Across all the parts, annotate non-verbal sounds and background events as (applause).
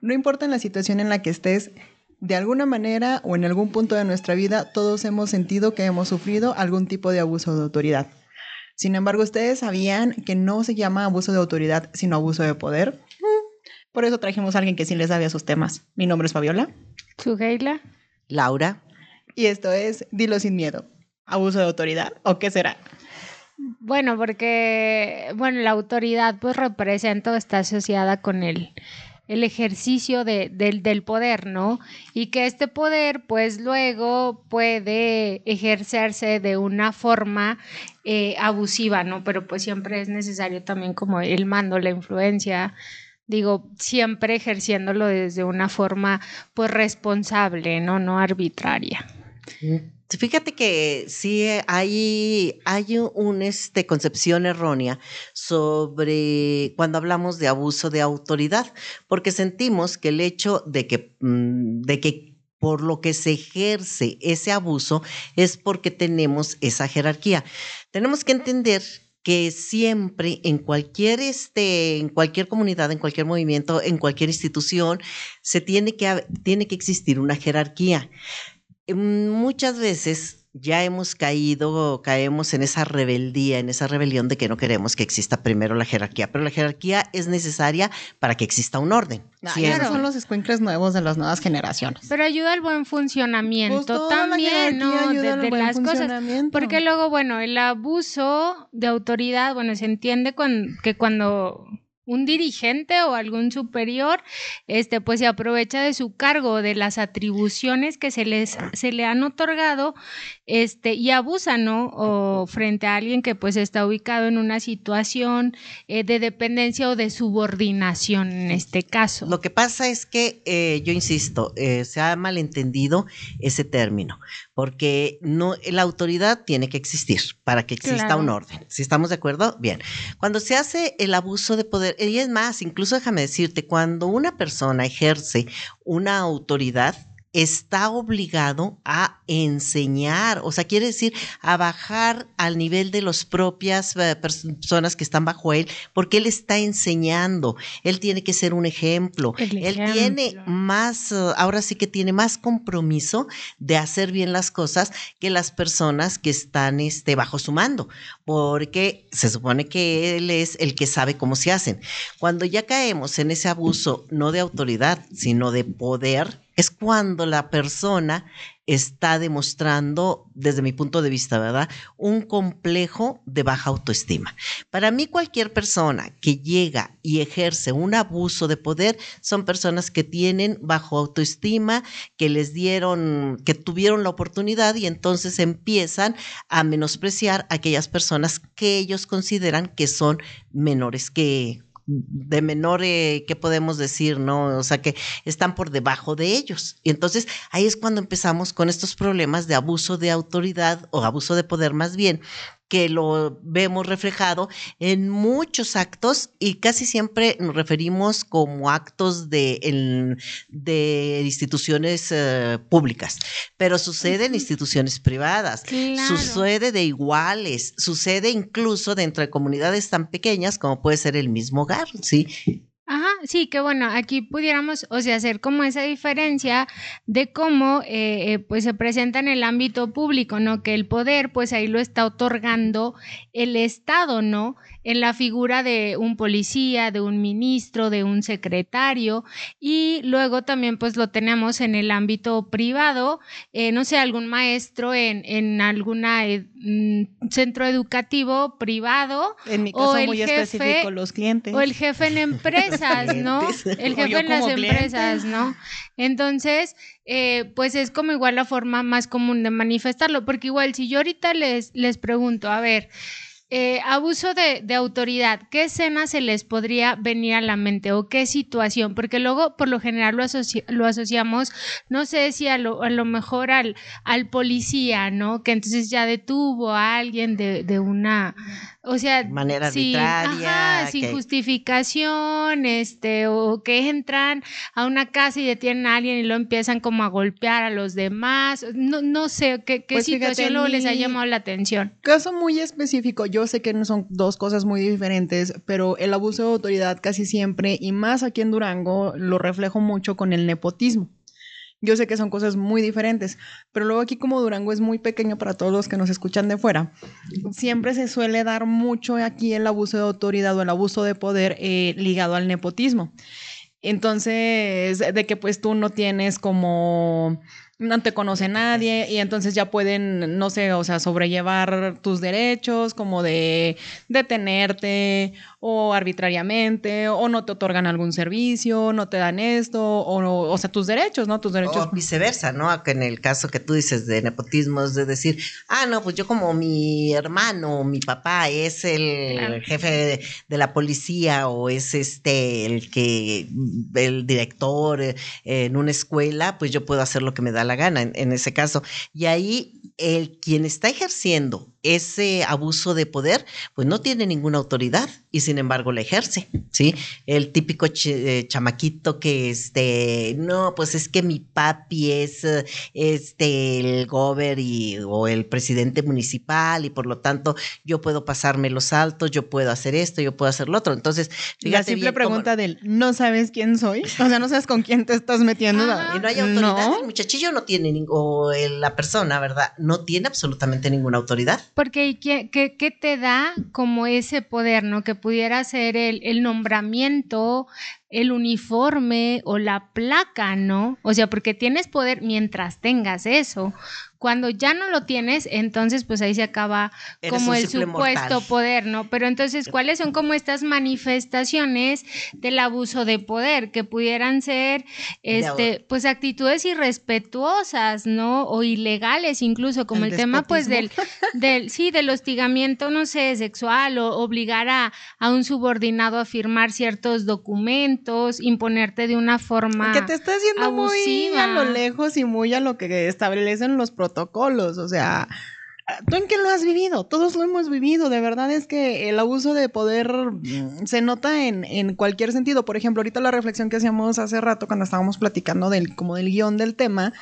No importa en la situación en la que estés, de alguna manera o en algún punto de nuestra vida, todos hemos sentido que hemos sufrido algún tipo de abuso de autoridad. Sin embargo, ¿ustedes sabían que no se llama abuso de autoridad, sino abuso de poder? Por eso trajimos a alguien que sí le sabe a sus temas. Mi nombre es Fabiola. Sugeila. Laura. Y esto es Dilo sin miedo. ¿Abuso de autoridad o qué será? Bueno, porque, bueno, la autoridad pues representa o está asociada con el, el ejercicio de, del, poder, ¿no? Y que este poder pues luego puede ejercerse de una forma eh, abusiva, ¿no? Pero pues siempre es necesario también como el mando, la influencia, digo, siempre ejerciéndolo desde una forma pues responsable, ¿no? No arbitraria. Fíjate que sí hay, hay una este, concepción errónea sobre cuando hablamos de abuso de autoridad, porque sentimos que el hecho de que, mm, de que por lo que se ejerce ese abuso es porque tenemos esa jerarquía. Tenemos que entender que siempre en cualquier este en cualquier comunidad, en cualquier movimiento, en cualquier institución se tiene que tiene que existir una jerarquía. Mm, muchas veces ya hemos caído, caemos en esa rebeldía, en esa rebelión de que no queremos que exista primero la jerarquía, pero la jerarquía es necesaria para que exista un orden. Ah, claro. son los escuincles nuevos de las nuevas generaciones. Pero ayuda al buen funcionamiento pues también, ¿no? De, de las cosas. Porque luego, bueno, el abuso de autoridad, bueno, se entiende que cuando un dirigente o algún superior, este, pues se aprovecha de su cargo, de las atribuciones que se les se le han otorgado, este, y abusa, ¿no? O frente a alguien que pues está ubicado en una situación eh, de dependencia o de subordinación en este caso. Lo que pasa es que, eh, yo insisto, eh, se ha malentendido ese término, porque no, la autoridad tiene que existir para que exista un orden. Si estamos de acuerdo, bien. Cuando se hace el abuso de poder, y es más, incluso déjame decirte, cuando una persona ejerce una autoridad, está obligado a enseñar, o sea, quiere decir a bajar al nivel de las propias eh, personas que están bajo él, porque él está enseñando, él tiene que ser un ejemplo, él tiene más, eh, ahora sí que tiene más compromiso de hacer bien las cosas que las personas que están este, bajo su mando, porque se supone que él es el que sabe cómo se hacen. Cuando ya caemos en ese abuso, no de autoridad, sino de poder, es cuando la persona está demostrando, desde mi punto de vista, ¿verdad? Un complejo de baja autoestima. Para mí, cualquier persona que llega y ejerce un abuso de poder son personas que tienen bajo autoestima, que les dieron, que tuvieron la oportunidad y entonces empiezan a menospreciar a aquellas personas que ellos consideran que son menores que de menor, eh, ¿qué podemos decir? ¿No? O sea, que están por debajo de ellos. Y entonces ahí es cuando empezamos con estos problemas de abuso de autoridad o abuso de poder más bien, que lo vemos reflejado en muchos actos y casi siempre nos referimos como actos de, de instituciones eh, públicas, pero sucede en instituciones privadas, sucede de iguales, sucede incluso dentro de comunidades tan pequeñas como puede ser el mismo hogar, ¿sí? Ajá, sí, que bueno, aquí pudiéramos, o sea, hacer como esa diferencia de cómo eh, eh, pues se presenta en el ámbito público, ¿no? Que el poder, pues ahí lo está otorgando el Estado, ¿no? En la figura de un policía, de un ministro, de un secretario y luego también pues lo tenemos en el ámbito privado, eh, no sé, algún maestro en, en algún eh, mm, centro educativo privado. En mi caso o el muy jefe, específico, los clientes. O el jefe en empresas, ¿no? El jefe en las empresas, ¿no? Entonces, eh, pues es como igual la forma más común de manifestarlo, porque igual si yo ahorita les, les pregunto, a ver, eh, abuso de, autoridad, ¿qué escena se les podría venir a la mente o qué situación? Porque luego por lo general lo, asociamos, no sé si a lo, a lo mejor al, policía, ¿no? Que entonces ya detuvo a alguien de, de una o sea, manera arbitraria, sin justificación, este, o que entran a una casa y detienen a alguien y lo empiezan como a golpear a los demás. No, no sé qué, qué pues situación luego les ha llamado la atención. Caso muy específico, yo sé que no son dos cosas muy diferentes, pero el abuso de autoridad casi siempre, y más aquí en Durango, lo reflejo mucho con el nepotismo. Yo sé que son cosas muy diferentes, pero luego aquí como Durango es muy pequeño para todos los que nos escuchan de fuera, siempre se suele dar mucho aquí el abuso de autoridad o el abuso de poder eh, ligado al nepotismo. Entonces, de que pues tú no tienes como no te conoce nadie y entonces ya pueden, no sé, o sea, sobrellevar tus derechos, como de detenerte o arbitrariamente, o no te otorgan algún servicio, no te dan esto, o, o sea, tus derechos, ¿no? Tus derechos. O viceversa, ¿no? Que en el caso que tú dices de nepotismo es de decir, ah, no, pues yo como mi hermano, mi papá es el jefe de, la policía o es este el que, el director eh, en una escuela, pues yo puedo hacer lo que me da la gana en, en ese caso. Y ahí el quien está ejerciendo ese abuso de poder, pues no tiene ninguna autoridad y sin embargo la ejerce, ¿sí? El típico eh, chamaquito que, este, no, pues es que mi papi es, este, el gober y, o el presidente municipal y por lo tanto yo puedo pasarme los altos, yo puedo hacer esto, yo puedo hacer lo otro. Entonces, La simple pregunta del, ¿no sabes quién soy? O sea, no sabes con quién te estás metiendo. y no hay autoridad, el muchachillo no tiene, o la persona, ¿verdad? No tiene absolutamente ninguna autoridad. Porque ¿qué, qué, te da como ese poder, ¿no? Que pudiera ser el, el nombramiento, el uniforme o la placa, ¿no? O sea, porque tienes poder mientras tengas eso. Cuando ya no lo tienes, entonces pues ahí se acaba como el supuesto poder, ¿no? Pero entonces, ¿cuáles son como estas manifestaciones del abuso de poder que pudieran ser este pues actitudes irrespetuosas, ¿no? O ilegales incluso, como el, tema pues del (laughs) del sí, del hostigamiento, no sé, sexual o obligar a, a un subordinado a firmar ciertos documentos, imponerte de una forma que te está haciendo muy a lo lejos y muy a lo que establecen los protocolos protocolos, o sea, ¿tú en qué lo has vivido? Todos lo hemos vivido, de verdad es que el abuso de poder mm, se nota en, en cualquier sentido. Por ejemplo, ahorita la reflexión que hacíamos hace rato cuando estábamos platicando del, como del guion del tema,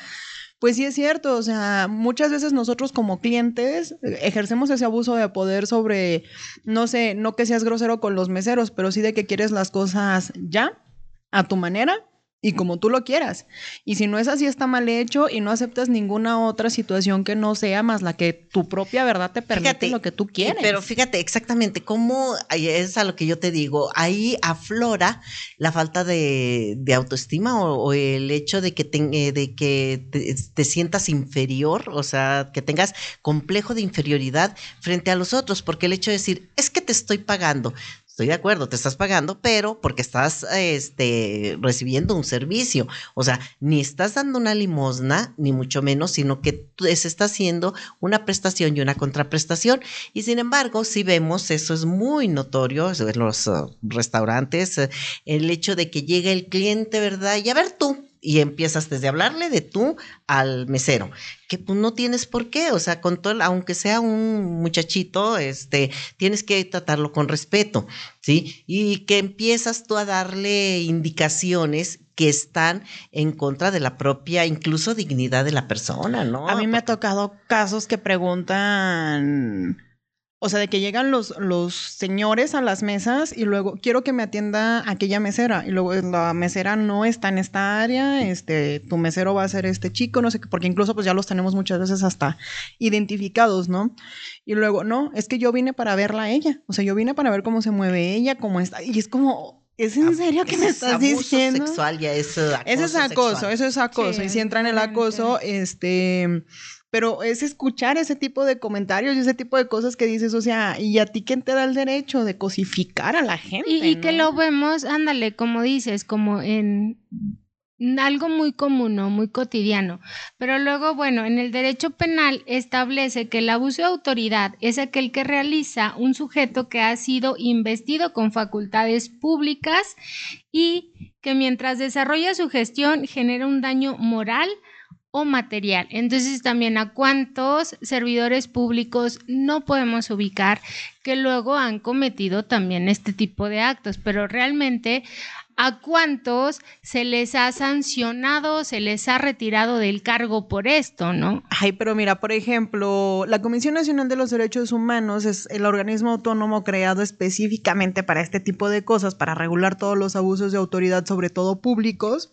pues sí es cierto, o sea, muchas veces nosotros como clientes eh, ejercemos ese abuso de poder sobre, no sé, no que seas grosero con los meseros, pero sí de que quieres las cosas ya, a tu manera, y como tú lo quieras. Y si no es así, está mal hecho y no aceptas ninguna otra situación que no sea más la que tu propia verdad te permite lo que tú quieres. Pero fíjate exactamente cómo es a lo que yo te digo. Ahí aflora la falta de, autoestima o, el hecho de que, eh, de que te, sientas inferior, o sea, que tengas complejo de inferioridad frente a los otros, porque el hecho de decir, es que te estoy pagando, Estoy de acuerdo, te estás pagando, pero porque estás este, recibiendo un servicio. O sea, ni estás dando una limosna, ni mucho menos, sino que se está haciendo una prestación y una contraprestación. Y sin embargo, si vemos, eso es muy notorio en los uh, restaurantes, uh, el hecho de que llega el cliente, ¿verdad? Y a ver tú, y empiezas desde hablarle de tú al mesero, que pues no tienes por qué, o sea, con todo, aunque sea un muchachito, este, tienes que tratarlo con respeto, ¿sí? Y que empiezas tú a darle indicaciones que están en contra de la propia, incluso dignidad de la persona, ¿no? A mí me ha tocado casos que preguntan o sea, de que llegan los, los señores a las mesas y luego quiero que me atienda aquella mesera. Y luego la mesera no está en esta área, este, tu mesero va a ser este chico, no sé qué, porque incluso pues ya los tenemos muchas veces hasta identificados, ¿no? Y luego, no, es que yo vine para verla a ella. O sea, yo vine para ver cómo se mueve ella, cómo está. Y es como, ¿Es en serio que me estás diciendo? sexual ya es acoso Eso es acoso, eso es acoso. y si entra en el acoso, este pero es escuchar ese tipo de comentarios y ese tipo de cosas que dices, o sea, ¿y a ti quién te da el derecho de cosificar a la gente? Y, que lo vemos, ándale, como dices, como en algo muy común, ¿no? Muy cotidiano. Pero luego, bueno, en el derecho penal establece que el abuso de autoridad es aquel que realiza un sujeto que ha sido investido con facultades públicas y que mientras desarrolla su gestión genera un daño moral, o material. Entonces también a cuántos servidores públicos no podemos ubicar que luego han cometido también este tipo de actos, pero realmente a cuántos se les ha sancionado, se les ha retirado del cargo por esto, ¿no? Ay, pero mira, por ejemplo, la Comisión Nacional de los Derechos Humanos es el organismo autónomo creado específicamente para este tipo de cosas, para regular todos los abusos de autoridad, sobre todo públicos.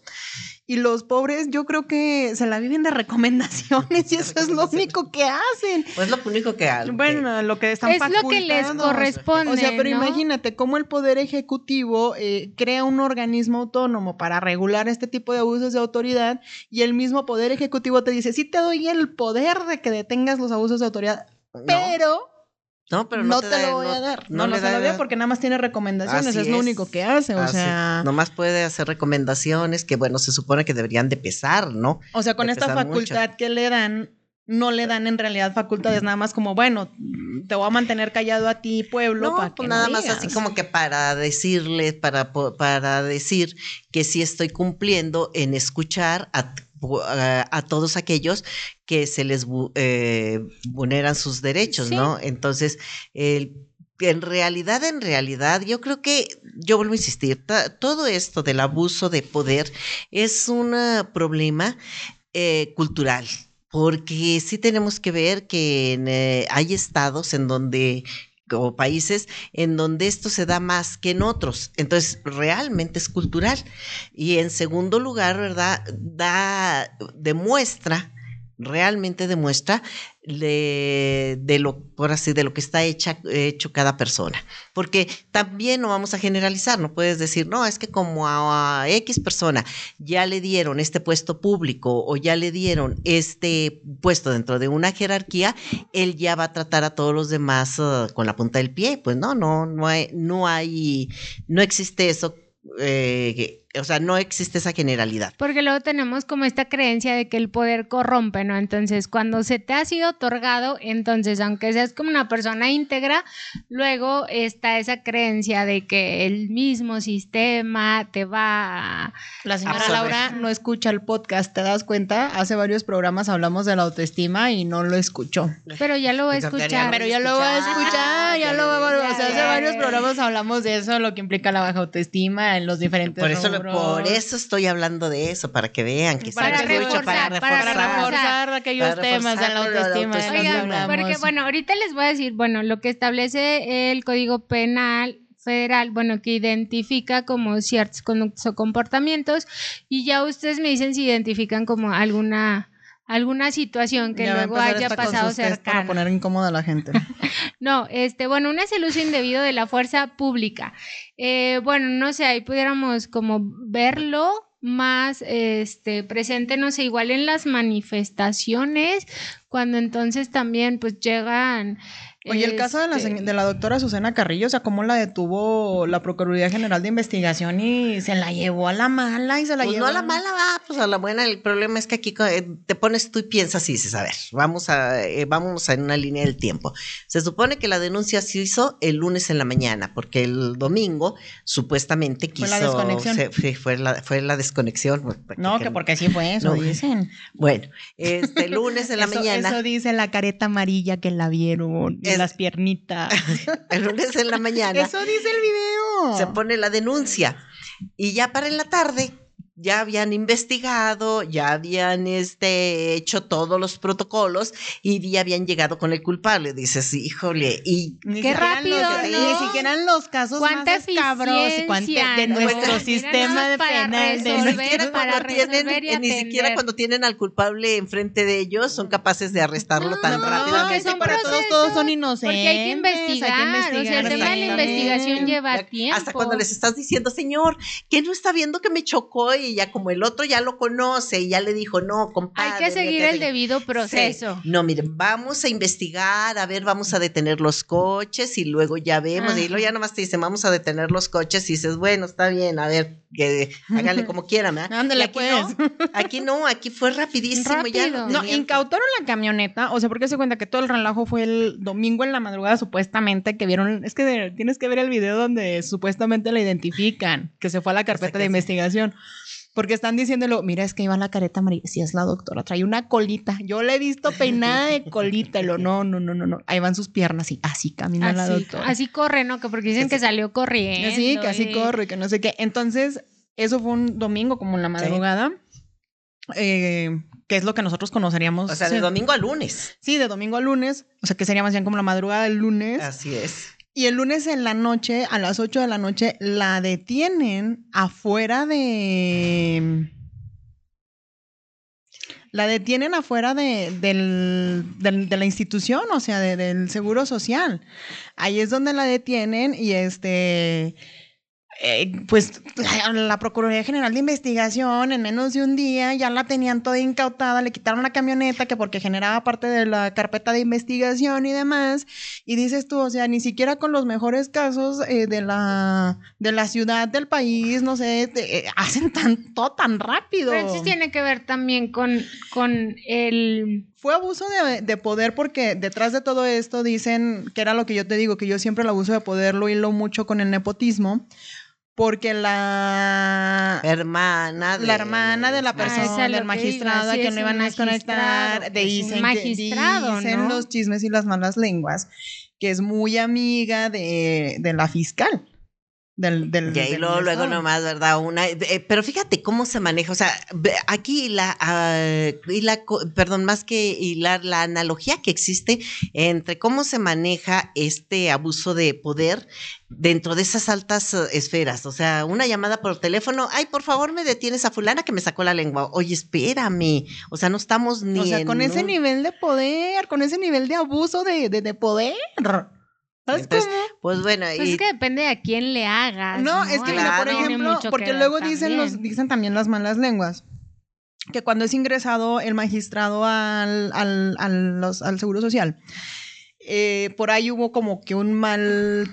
Y los pobres, yo creo que se la viven de recomendaciones (laughs) y eso es lo único que hacen. Pues lo único que hacen. Bueno, lo que están Es lo que les corresponde. O sea, pero imagínate cómo el Poder Ejecutivo eh, crea un organismo autónomo para regular este tipo de abusos de autoridad y el mismo Poder Ejecutivo te dice, sí te doy el poder de que detengas los abusos de autoridad, pero no, pero no, te, lo voy a dar. No, no, se lo doy porque nada más tiene recomendaciones, es, lo único que hace, o sea. Nomás puede hacer recomendaciones que, bueno, se supone que deberían de pesar, ¿no? O sea, con esta facultad que le dan, no le dan en realidad facultades, nada más como, bueno, te voy a mantener callado a ti, pueblo. No, pues nada más así como que para decirle, para, para decir que sí estoy cumpliendo en escuchar a a, todos aquellos que se les eh, vulneran sus derechos, ¿no? Entonces, en realidad, en realidad, yo creo que, yo vuelvo a insistir, todo esto del abuso de poder es un problema eh, cultural, porque sí tenemos que ver que eh, hay estados en donde o países en donde esto se da más que en otros. Entonces, realmente es cultural. Y en segundo lugar, ¿verdad? Da, demuestra realmente demuestra de, lo, por así, de lo que está hecha, hecho cada persona. Porque también no vamos a generalizar, no puedes decir, no, es que como a, X persona ya le dieron este puesto público o ya le dieron este puesto dentro de una jerarquía, él ya va a tratar a todos los demás uh, con la punta del pie. Pues no, no, no hay, no hay, no existe eso. Eh, o sea, no existe esa generalidad. Porque luego tenemos como esta creencia de que el poder corrompe, ¿no? Entonces, cuando se te ha sido otorgado, entonces, aunque seas como una persona íntegra, luego está esa creencia de que el mismo sistema te va a... La señora Laura no escucha el podcast, ¿te das cuenta? Hace varios programas hablamos de la autoestima y no lo escuchó. Pero ya lo voy a escuchar. Pero ya lo voy a escuchar, ya lo voy a... O sea, hace varios programas hablamos de eso, lo que implica la baja autoestima en los diferentes... Por eso por eso estoy hablando de eso, para que vean que para, reforzar, para reforzar, para reforzar aquellos temas de la autoestima. porque bueno, ahorita les voy a decir, bueno, lo que establece el Código Penal federal, bueno, que identifica como ciertos conductos o comportamientos y ya ustedes me dicen si identifican como alguna alguna situación que luego haya pasado cercana. Para poner incómoda a la gente. (laughs) no, este, bueno, una es el uso indebido de la fuerza pública. Eh, bueno, no sé, ahí pudiéramos como verlo más este presente, no sé, igual en las manifestaciones, cuando entonces también pues llegan Oye, el caso de la, este de la doctora Susana Carrillo, o sea, cómo la detuvo la Procuraduría General de Investigación y se la llevó a la mala y se la pues llevó. No a la mala, va, pues a la buena. El problema es que aquí eh, te pones tú y piensas y dices, a ver, vamos a, eh, vamos a en una línea del tiempo. Se supone que la denuncia se hizo el lunes en la mañana, porque el domingo supuestamente quiso. Fue la desconexión. fue, la, fue la desconexión. No, que porque sí fue eso, dicen. Bueno, este lunes en la (laughs) mañana. Eso dice la careta amarilla que la vieron las piernitas. (laughs) el lunes en la mañana. Eso dice el video. Se pone la denuncia. Y ya para en la tarde ya habían investigado, ya habían este, hecho todos los protocolos y ya habían llegado con el culpable. Dices, híjole, y qué rápido, Ni siquiera en los casos más escabros de nuestro sistema de penal. ni siquiera, cuando tienen, ni siquiera cuando tienen al culpable enfrente de ellos son capaces de arrestarlo tan rápidamente. para todos, todos son inocentes. Porque hay que investigar. o sea, el tema de la investigación lleva tiempo. Hasta cuando les estás diciendo, señor, ¿qué no está viendo que me chocó y y ya como el otro ya lo conoce y ya le dijo, no, compadre. Hay que seguir el debido proceso. No, miren, vamos a investigar, a ver, vamos a detener los coches y luego ya vemos, y luego ya nomás te dicen, vamos a detener los coches y dices, bueno, está bien, a ver, que háganle como quieran, ¿verdad? (laughs) Ándale, aquí pues. No, aquí no, aquí fue rapidísimo. Ya no, incautaron la camioneta, o sea, porque se cuenta que todo el relajo fue el domingo en la madrugada, supuestamente, que vieron, es que tienes que ver el video donde supuestamente la identifican, que se fue a la carpeta de investigación Porque están diciéndolo, mira, es que iba la careta amarilla. Si es la doctora, trae una colita. Yo le he visto peinada de colita. Lo, no, no, no, no, no. Ahí van sus piernas y así camina la doctora. Así corre, ¿no? Que porque dicen que, salió corriendo. Sí, que así corre, que no sé qué. Entonces, eso fue un domingo, como en la madrugada. Eh, que es lo que nosotros conoceríamos. O sea, de domingo a lunes. Sí, de domingo a lunes. O sea, que sería más bien como la madrugada del lunes. Así es. Y el lunes en la noche, a las 8 de la noche, la detienen afuera de... La detienen afuera de, de la institución, o sea, del Seguro Social. Ahí es donde la detienen y este eh, pues la, Procuraduría General de Investigación en menos de un día ya la tenían toda incautada, le quitaron la camioneta que porque generaba parte de la carpeta de investigación y demás, y dices tú, o sea, ni siquiera con los mejores casos eh, de, la, de la ciudad, del país, no sé, eh, hacen tan, todo tan rápido. Pero eso tiene que ver también con, con el... Fue abuso de, de, poder porque detrás de todo esto dicen que era lo que yo te digo, que yo siempre el abuso de poder lo hilo mucho con el nepotismo porque la hermana de, la hermana de la persona del magistrado a quien no iban a desconectar de dicen, magistrado, dicen los chismes y las malas lenguas que es muy amiga de, de la fiscal del, del, y luego, luego nomás, ¿verdad? Una, eh, pero fíjate cómo se maneja, o sea, aquí la, uh, y la, perdón, más que hilar, la analogía que existe entre cómo se maneja este abuso de poder dentro de esas altas eh, esferas, o sea, una llamada por teléfono, ay, por favor me detienes a fulana que me sacó la lengua, oye, espérame, o sea, no estamos ni... O sea, con ese nivel de poder, con ese nivel de abuso de, de, de poder. Entonces, pues bueno, pues es que depende a quién le hagas. No, es que mira, por ejemplo, porque luego dicen los, dicen también las malas lenguas que cuando es ingresado el magistrado al, al, al, al Seguro Social, eh, por ahí hubo como que un mal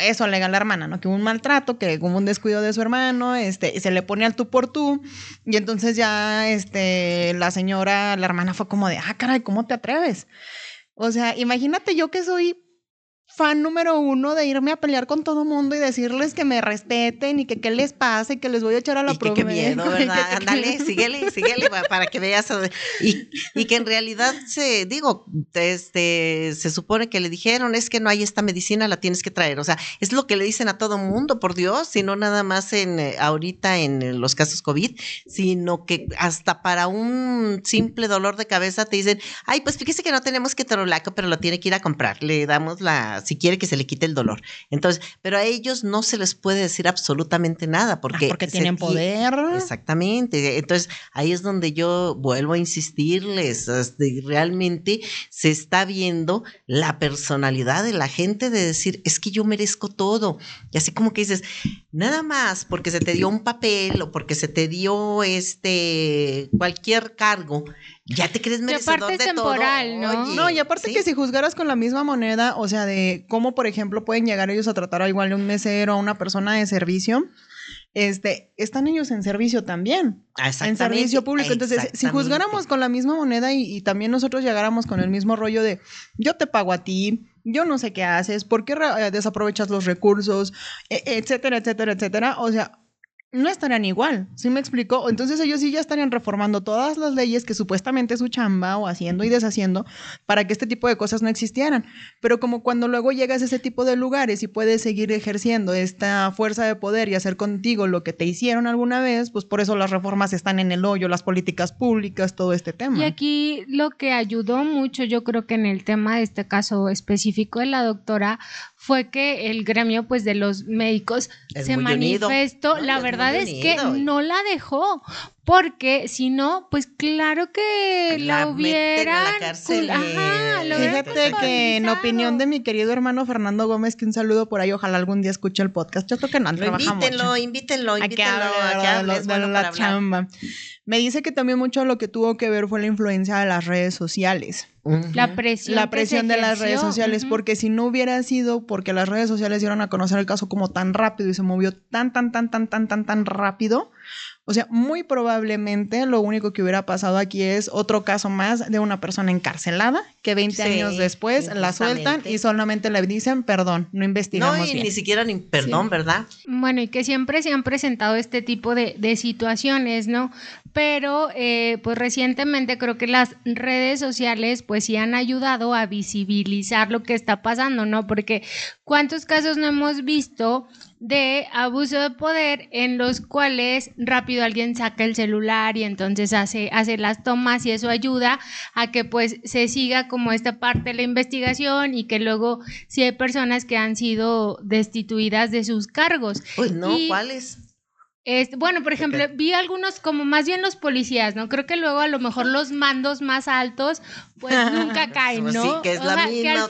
eso alega la hermana, ¿no? Que hubo un maltrato, que hubo un descuido de su hermano, este, se le pone al tú por tú, y entonces ya, este, la señora, la hermana fue como de, ah, caray, ¿cómo te atreves? O sea, imagínate yo que soy fan número uno de irme a pelear con todo mundo y decirles que me respeten y que qué les pasa y que les voy a echar a la prueba. Qué miedo, (laughs) ¿verdad? Ándale, síguele, síguele para que veas. Y, y, que en realidad se, digo, este, se supone que le dijeron, es que no hay esta medicina, la tienes que traer. O sea, es lo que le dicen a todo mundo, por Dios, y no nada más en eh, ahorita en los casos COVID, sino que hasta para un simple dolor de cabeza te dicen, ay, pues fíjese que no tenemos ketorolaco, pero lo tiene que ir a comprar. Le damos la si quiere que se le quite el dolor. Entonces, pero a ellos no se les puede decir absolutamente nada porque... Ah, porque tienen poder. Exactamente. Entonces, ahí es donde yo vuelvo a insistirles, este, realmente se está viendo la personalidad de la gente de decir, es que yo merezco todo. Y así como que dices, nada más porque se te dio un papel o porque se te dio este cualquier cargo, ya te crees merecedor de temporal, ¿no? no, y aparte que si juzgaras con la misma moneda, o sea, de cómo, por ejemplo, pueden llegar ellos a tratar a igual a un mesero, a una persona de servicio, este, están ellos en servicio también. En servicio público. Entonces, si juzgáramos con la misma moneda y, también nosotros llegáramos con el mismo rollo de yo te pago a ti, yo no sé qué haces, por qué eh, desaprovechas los recursos, e, etcétera, etcétera, etcétera. O sea, no estarían igual, ¿sí me explico? Entonces ellos sí ya estarían reformando todas las leyes que supuestamente es su chamba o haciendo y deshaciendo para que este tipo de cosas no existieran. Pero como cuando luego llegas a ese tipo de lugares y puedes seguir ejerciendo esta fuerza de poder y hacer contigo lo que te hicieron alguna vez, pues por eso las reformas están en el hoyo, las políticas públicas, todo este tema. Y aquí lo que ayudó mucho, yo creo que en el tema de este caso específico de la doctora, fue que el gremio pues de los médicos se manifestó. la verdad es, que no la dejó, porque si no, pues claro que la, hubiera Fíjate que en opinión de mi querido hermano Fernando Gómez, que un saludo por ahí, ojalá algún día escuche el podcast. Yo creo que no, invítenlo, invítenlo, invítenlo, Me dice que también mucho lo que tuvo que ver fue la influencia de las redes sociales. La presión. La presión de las redes sociales, porque si no hubiera sido porque las redes sociales dieron a conocer el caso como tan rápido y se movió tan, tan, tan, tan, tan, tan, tan rápido, o sea, muy probablemente lo único que hubiera pasado aquí es otro caso más de una persona encarcelada que 20 años después la sueltan y solamente le dicen perdón, no investigamos. No, y ni siquiera ni perdón, ¿verdad? Bueno, y que siempre se han presentado este tipo de, de situaciones, ¿no? Pero eh, pues recientemente creo que las redes sociales pues sí han ayudado a visibilizar lo que está pasando, ¿no? Porque cuántos casos no hemos visto de abuso de poder en los cuales rápido alguien saca el celular y entonces hace, hace las tomas y eso ayuda a que pues se siga como esta parte de la investigación y que luego si hay personas que han sido destituidas de sus cargos. No, ¿cuáles? Bueno, por ejemplo, vi algunos como más bien los policías, ¿no? Creo que luego a lo mejor los mandos más altos pues nunca (laughs) caen, ¿no? Sí, que es la misma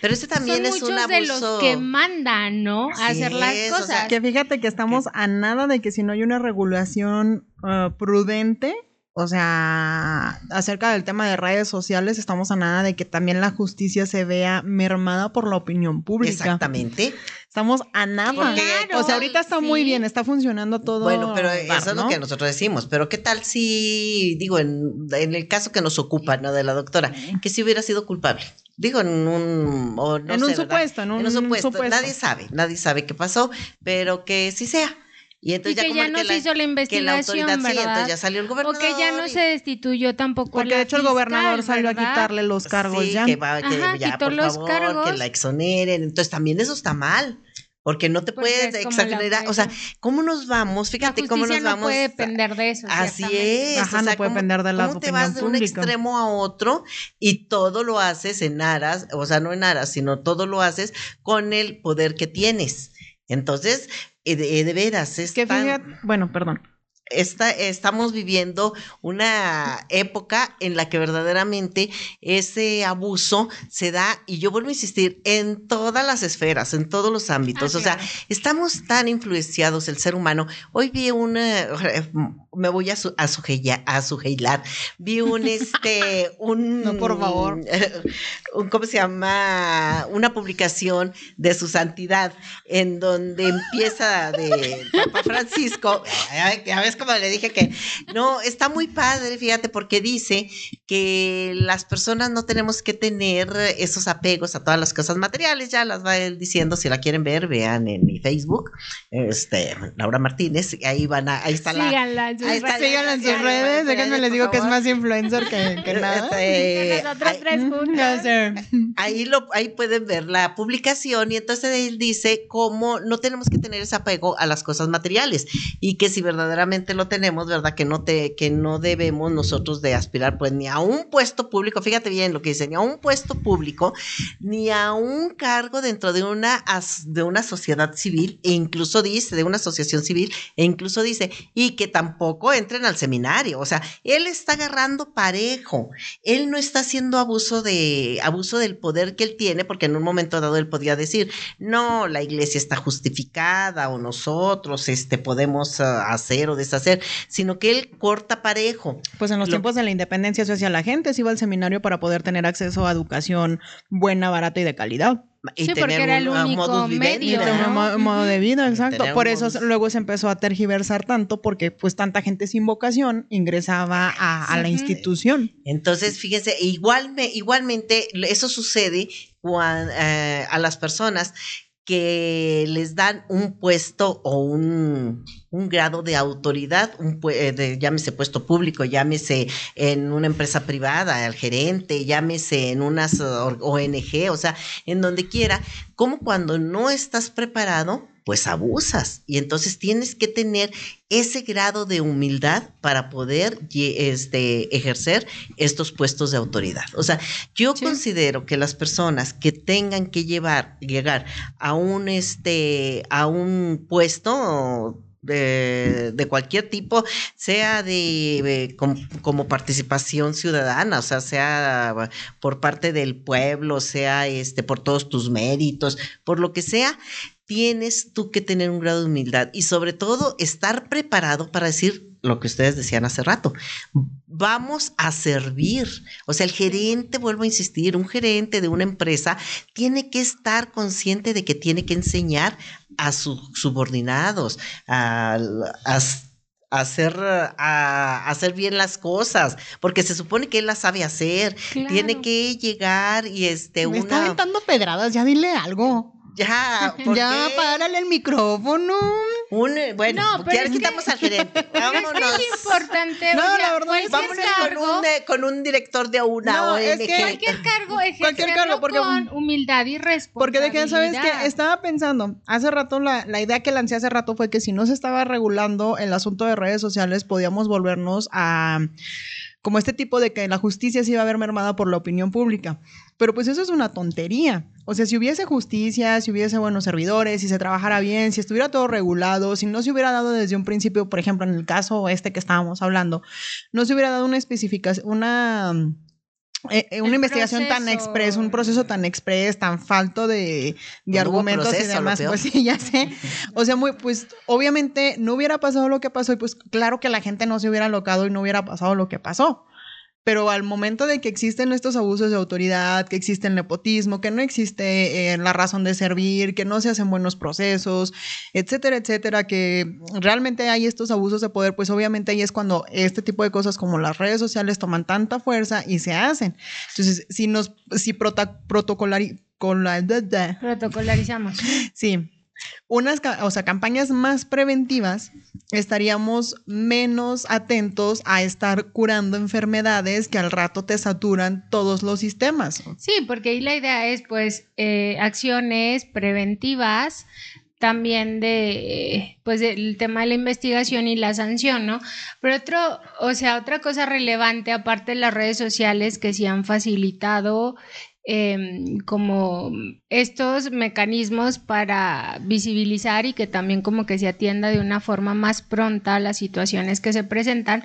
pero ese también es un abuso. de los que mandan, ¿no? A hacer las cosas. que fíjate que estamos a nada de que si no hay una regulación uh, prudente, o sea, acerca del tema de redes sociales, estamos a nada de que también la justicia se vea mermada por la opinión pública. Exactamente. Estamos a nada. o sea, ahorita está muy bien, está funcionando todo. Bueno, pero eso es lo que nosotros decimos. Pero ¿qué tal si, digo, en, el caso que nos ocupa, ¿no? De la doctora, que si hubiera sido culpable? Digo, en un, en, un supuesto, en un, supuesto, Nadie sabe, nadie sabe qué pasó, pero que sí sea. Y entonces que ya, no se hizo la investigación, ¿verdad? Sí, entonces ya salió el gobernador. O que ya no se destituyó tampoco Porque de hecho el gobernador salió a quitarle los cargos sí, ya. que va, que ya, por los favor, cargos. que la exoneren. Entonces también eso está mal. Porque no te puedes exagerar, o sea, ¿cómo nos vamos? Fíjate cómo nos vamos. no puede depender de eso. Así es. Ajá, no puede depender de la ¿cómo te vas de un extremo a otro y todo lo haces en aras, o sea, no en aras, sino todo lo haces con el poder que tienes. Entonces, eh, de, de veras, es que fíjate, bueno, perdón estamos viviendo una época en la que verdaderamente ese abuso se da, y yo vuelvo a insistir, en todas las esferas, en todos los ámbitos. o sea, estamos tan influenciados el ser humano. Hoy vi una, me voy a, su, a, a vi un, este, un... (laughs) No, por favor. Un, ¿Cómo se llama? Una publicación de su santidad, en donde empieza de Papa Francisco, a ver, como le dije que no, está muy padre, fíjate, porque dice que las personas no tenemos que tener esos apegos a todas las cosas materiales, ya las va él diciendo, si la quieren ver, vean en mi Facebook, este, Laura Martínez, ahí van a, ahí está Síganla en sus, ahí está, síganla en sus redes, déjenme les digo que es más influencer que, (laughs) que nada. Este, Nosotros tres juntos. Ahí, lo, ahí pueden ver la publicación y entonces él dice cómo no tenemos que tener ese apego a las cosas materiales y que si verdaderamente lo tenemos, ¿verdad? Que no te, que no debemos nosotros de aspirar pues ni a un puesto público, fíjate bien lo que dice, ni a un puesto público, ni a un cargo dentro de una, de una sociedad civil, e incluso dice, de una asociación civil, e incluso dice, y que tampoco entren al seminario. O sea, él está agarrando parejo. Él no está haciendo abuso de, abuso del poder que él tiene, porque en un momento dado él podía decir, no, la iglesia está justificada, o nosotros, este, podemos ah, hacer o deshacer hacer, sino que él corta parejo. Pues en los tiempos de la independencia social la gente se iba al seminario para poder tener acceso a educación buena, barata y de calidad. Y sí, porque era el único medio. Un modo de vida, exacto. Por eso luego se empezó a tergiversar tanto, porque pues tanta gente sin vocación ingresaba a, la institución. Entonces, fíjense, igual igualmente eso sucede eh, a las personas que les dan un puesto o un, grado de autoridad, un, eh, llámese puesto público, llámese en una empresa privada, al gerente, llámese en unas ONG, o sea, en donde quiera, como cuando no estás preparado, pues abusas. Y entonces tienes que tener ese grado de humildad para poder este, ejercer estos puestos de autoridad. O sea, yo considero que las personas que tengan que llevar, llegar a un, este, a un puesto de, cualquier tipo, sea de, como, participación ciudadana, o sea, sea por parte del pueblo, sea este por todos tus méritos, por lo que sea, tienes tú que tener un grado de humildad y sobre todo estar preparado para decir lo que ustedes decían hace rato. vamos a servir. O sea, el gerente, vuelvo a insistir, un gerente de una empresa tiene que estar consciente de que tiene que enseñar a sus subordinados, a, hacer, a hacer bien las cosas, porque se supone que él las sabe hacer. Tiene que llegar y este. Me está aventando pedradas, ya dile algo. Ya, (laughs) ya, párale el micrófono. Bueno, ya quitamos al gerente. (laughs) Vámonos. Es importante. No, la verdad vámonos con, un, eh, con un director de una no, Es que cualquier cargo, (laughs) cualquier cargo porque, con humildad y responsabilidad. Porque de que, ¿sabes que Estaba pensando, hace rato, la, la idea que lancé hace rato fue que si no se estaba regulando el asunto de redes sociales, podíamos volvernos a como este tipo de que la justicia se iba a ver mermada por la opinión pública. Pero pues eso es una tontería. O sea, si hubiese justicia, si hubiese buenos servidores, si se trabajara bien, si estuviera todo regulado, si no se hubiera dado desde un principio, por ejemplo, en el caso este que estábamos hablando, no se hubiera dado una especificación, una eh, eh, una investigación tan express, un proceso tan express, tan falto de, de argumentos y demás, pues (laughs) sí, ya sé. (laughs) O sea, muy, pues obviamente no hubiera pasado lo que pasó y pues claro que la gente no se hubiera locado y no hubiera pasado lo que pasó. Pero al momento de que existen estos abusos de autoridad, que existe el nepotismo, que no existe eh, la razón de servir, que no se hacen buenos procesos, etcétera, etcétera, que realmente hay estos abusos de poder, pues obviamente ahí es cuando este tipo de cosas como las redes sociales toman tanta fuerza y se hacen. Entonces, si nos, si protocolarizamos. Sí unas o sea, campañas más preventivas, estaríamos menos atentos a estar curando enfermedades que al rato te saturan todos los sistemas. Sí, porque ahí la idea es pues eh, acciones preventivas también de pues el tema de la investigación y la sanción, ¿no? Pero otro, o sea, otra cosa relevante aparte de las redes sociales que sí han facilitado Em, como estos mecanismos para visibilizar y que también como que se atienda de una forma más pronta a las situaciones que se presentan.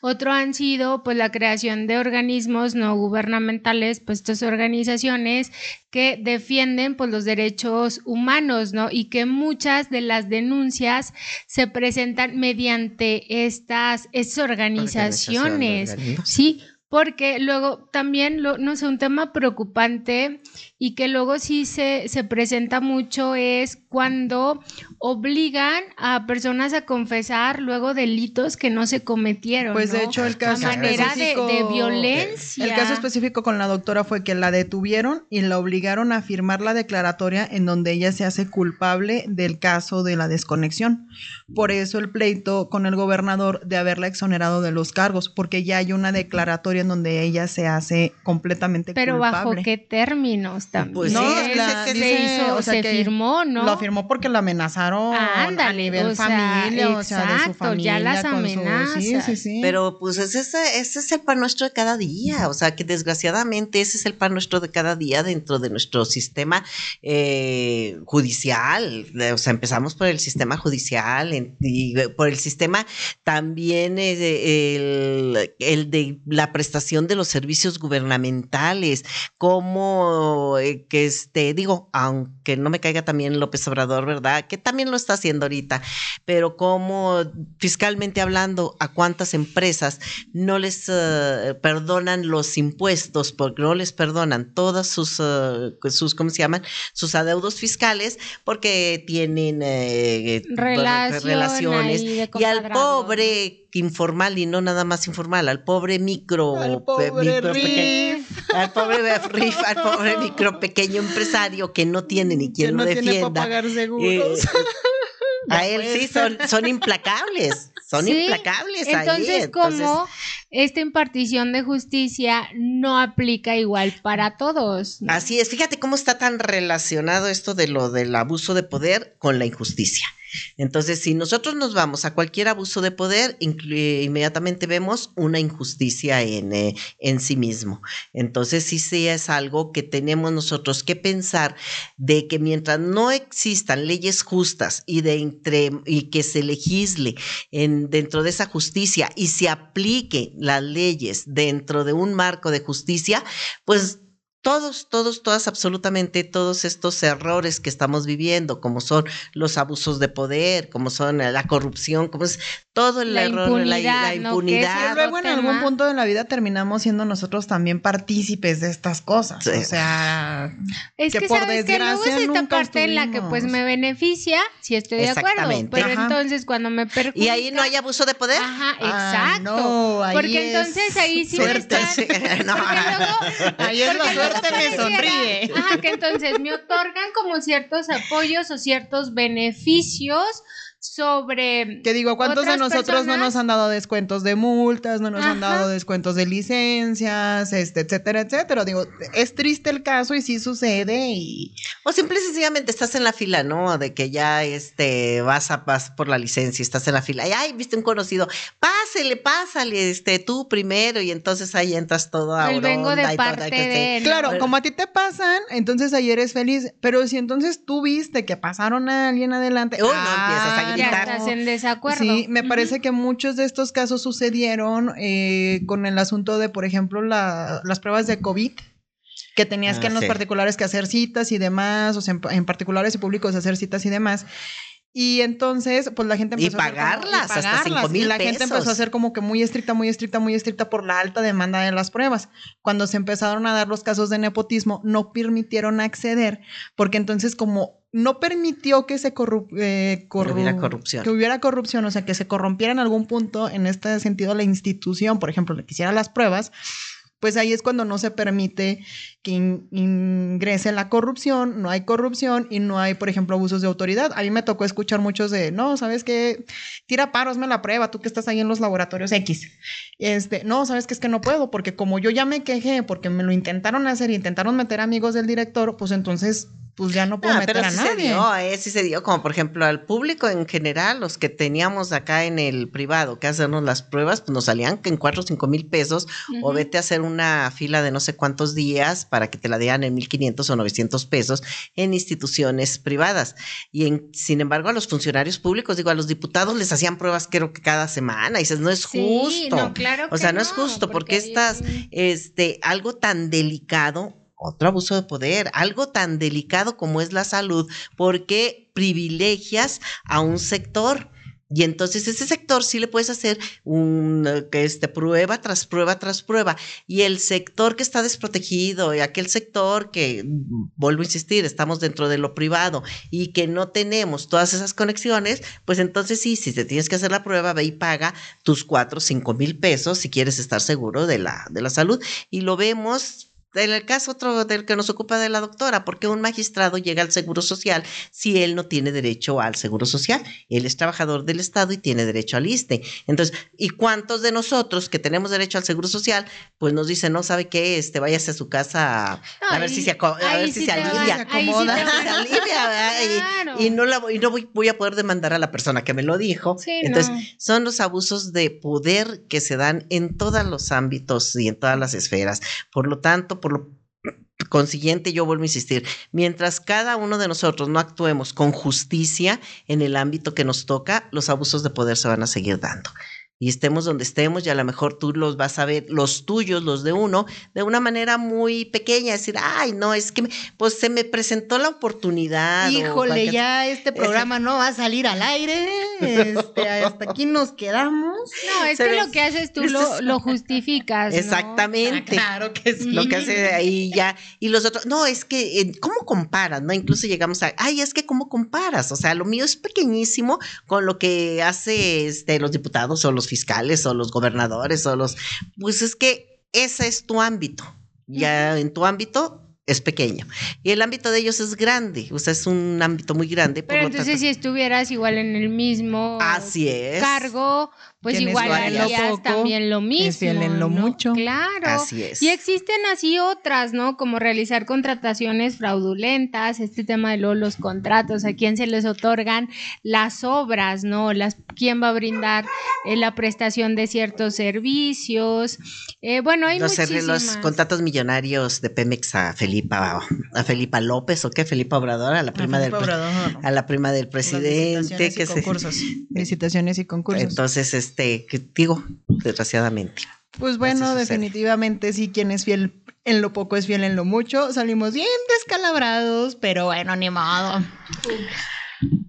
Otro han sido pues la creación de organismos no gubernamentales, pues estas organizaciones que defienden pues los derechos humanos, ¿no? Y que muchas de las denuncias se presentan mediante estas, estas organizaciones, ¿sí? Porque luego también, lo, no sé, un tema preocupante y que luego sí se, se presenta mucho es cuando obligan a personas a confesar luego delitos que no se cometieron. Pues de hecho el caso manera de, violencia. El caso específico con la doctora fue que la detuvieron y la obligaron a firmar la declaratoria en donde ella se hace culpable del caso de la desconexión. Por eso el pleito con el gobernador de haberla exonerado de los cargos, porque ya hay una declaratoria en donde ella se hace completamente Pero culpable. Pero bajo qué términos también. Pues no, se, hizo, o sea, se firmó, ¿no? Lo firmó porque la amenazaron a nivel familia, o sea, de su familia. Ya las amenazas. Sí, sí, sí. Pero pues ese, ese es el pan nuestro de cada día, o sea, que desgraciadamente ese es el pan nuestro de cada día dentro de nuestro sistema eh, judicial. O sea, empezamos por el sistema judicial y por el sistema también eh, el, el de la prestación de los servicios gubernamentales, como eh, que este, digo, aunque no me caiga también López Obrador, ¿verdad? Que también lo está haciendo ahorita, pero como fiscalmente hablando, ¿a cuántas empresas no les eh, perdonan los impuestos porque no les perdonan todas sus, eh, sus ¿cómo se llaman? Sus adeudos fiscales porque tienen relaciones y al pobre informal y no nada más informal, al pobre micro, al pobre al pobre al pobre micro pequeño empresario que no tiene ni quien lo defienda. pagar seguros. Eh, a él sí son, son implacables, son implacables. Entonces, ahí. como esta impartición de justicia no aplica igual para todos. Así es, fíjate cómo está tan relacionado esto de lo del abuso de poder con la injusticia. Entonces, si nosotros nos vamos a cualquier abuso de poder, inmediatamente vemos una injusticia en, eh, en sí mismo. Entonces, sí, sí es algo que tenemos nosotros que pensar de que mientras no existan leyes justas y, de entre, y que se legisle en, dentro de esa justicia y se aplique las leyes dentro de un marco de justicia, pues todos, todos, todas, absolutamente todos estos errores que estamos viviendo, como son los abusos de poder, como son la corrupción, como es todo el error, la, impunidad. luego en algún punto de la vida terminamos siendo nosotros también partícipes de estas cosas. O sea, es que, por sabes que luego es esta parte en la que pues me beneficia, si estoy de acuerdo, pero entonces cuando me perjudica. Y ahí no hay abuso de poder. Ajá, ah, exacto. porque entonces ahí sí suerte, (laughs) no. luego, ahí es la suerte me sonríe. Ajá, que entonces me otorgan como ciertos apoyos o ciertos beneficios sobre. Que digo, ¿cuántos de nosotros no nos han dado descuentos de multas, no nos han dado descuentos de licencias, este, etcétera, etcétera? Digo, es triste el caso y sí sucede y. O simple y sencillamente estás en la fila, ¿no? De que ya este, vas a pasar por la licencia y estás en la fila. Y ay, viste un conocido, pásale, pásale, este, tú primero, y entonces ahí entras todo a El vengo de parte de Claro, como a ti te pasan, entonces ahí eres feliz. Pero si entonces tú viste que pasaron a alguien adelante. Uy, no empiezas a ya estás en desacuerdo. Sí, me parece que muchos de estos casos sucedieron eh, con el asunto de, por ejemplo, las pruebas de COVID que tenías que en ah, los particulares que hacer citas y demás, o sea, en, particulares y públicos hacer citas y demás. Y entonces, pues la gente empezó a pagarlas, hasta cinco mil Y la gente empezó a ser como que muy estricta, muy estricta, muy estricta por la alta demanda de las pruebas. Cuando se empezaron a dar los casos de nepotismo, no permitieron acceder, porque entonces como no permitió que se eh, hubiera corrupción. Que hubiera corrupción, o sea, que se corrompiera en algún punto, en este sentido, la institución, por ejemplo, le quisiera las pruebas, pues ahí es cuando no se permite que ingrese la corrupción, no hay corrupción y no hay, por ejemplo, abusos de autoridad. A mí me tocó escuchar muchos de, no, ¿sabes qué? Tira paro, hazme la prueba, tú que estás ahí en los laboratorios X. Este, no, ¿sabes qué? Es que no puedo, porque como yo ya me quejé, porque me lo intentaron hacer, intentaron meter amigos del director, pues entonces pues ya no puedo ah, meter a nadie. Se dio, eh, sí se dio, como por ejemplo al público en general, los que teníamos acá en el privado que hacernos las pruebas, pues nos salían en cuatro o cinco mil pesos, o vete a hacer una fila de no sé cuántos días para que te la dieran en 1500 o 900 pesos en instituciones privadas. Y en, sin embargo, a los funcionarios públicos, digo, a los diputados les hacían pruebas creo que cada semana, y dices, no es justo. No, claro o sea, no, es justo, porque, estás, este, algo tan delicado otro abuso de poder, algo tan delicado como es la salud, porque privilegias a un sector. Y entonces ese sector sí le puedes hacer un, este, prueba tras prueba tras prueba. Y el sector que está desprotegido, y aquel sector que, vuelvo a insistir, estamos dentro de lo privado y que no tenemos todas esas conexiones, pues entonces sí, si te tienes que hacer la prueba, ve y paga tus cuatro cinco mil pesos si quieres estar seguro de la, de la salud. Y lo vemos en el caso otro del que nos ocupa de la doctora, porque un magistrado llega al Seguro Social si él no tiene derecho al Seguro Social? Él es trabajador del Estado y tiene derecho al ISTE. Entonces, ¿y cuántos de nosotros que tenemos derecho al Seguro Social, pues nos dicen, no sabe qué, este, váyase a su casa a, ver si se, a ver si (laughs) se alivia, acomoda, se alivia, y, no, la, y no voy, a poder demandar a la persona que me lo dijo. Entonces, son los abusos de poder que se dan en todos los ámbitos y en todas las esferas. Por lo tanto, por lo consiguiente, yo vuelvo a insistir, mientras cada uno de nosotros no actuemos con justicia en el ámbito que nos toca, los abusos de poder se van a seguir dando y estemos donde estemos y a lo mejor tú los vas a ver, los tuyos, los de uno, de una manera muy pequeña, decir, ay, no, es que pues se me presentó la oportunidad. Híjole, ya este programa no va a salir al aire, este, hasta aquí nos quedamos. No, es que lo que haces tú lo, (laughs) justificas. Exactamente. Ah, claro que sí. Lo que hace ahí ya, y los otros, no, es que, eh, ¿cómo comparas? ¿No? Incluso llegamos a, ay, es que ¿cómo comparas? O sea, lo mío es pequeñísimo con lo que hace este, los diputados o los fiscales o los gobernadores o los, pues es que ese es tu ámbito. Ya en tu ámbito es pequeño. Y el ámbito de ellos es grande, o sea, es un ámbito muy grande. Pero entonces si estuvieras igual en el mismo Así es. cargo, pues igual harías también lo mismo. Es en lo mucho. Claro. Así es. Y existen así otras, ¿no? Como realizar contrataciones fraudulentas, este tema de los contratos, a quién se les otorgan las obras, ¿no? Las, quién va a brindar eh, la prestación de ciertos servicios. Eh, bueno, hay los, muchísimas. Los contratos millonarios de Pemex a Felipa, a Felipa López, ¿o qué? Felipa Obrador, a la prima, del, a la prima del presidente. que concursos. (laughs) Licitaciones y concursos. Entonces, este, que digo, desgraciadamente. Pues bueno, definitivamente sí, quien es fiel En lo poco es fiel en lo mucho. Salimos bien descalabrados, pero bueno, ni modo.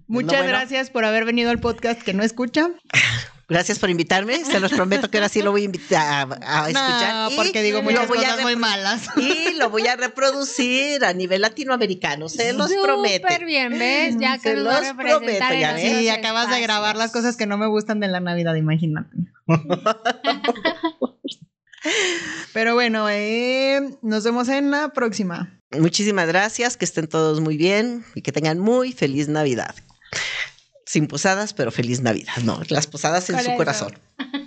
Muchas gracias por haber venido al podcast que no escucha. (laughs) Gracias por invitarme. Se los prometo que ahora sí lo voy a invitar a, escuchar. No, porque digo muchas cosas muy malas. Y lo voy a reproducir a nivel latinoamericano. Se los prometo. Súper bien, ¿ves? Ya que se los prometo. Ya sí, acabas de grabar las cosas que no me gustan de la Navidad, imagínate. (laughs) Pero bueno, eh, nos vemos en la próxima. Muchísimas gracias, que estén todos muy bien y que tengan muy feliz Navidad. Sin posadas, pero feliz Navidad. No, las posadas en su corazón. (laughs)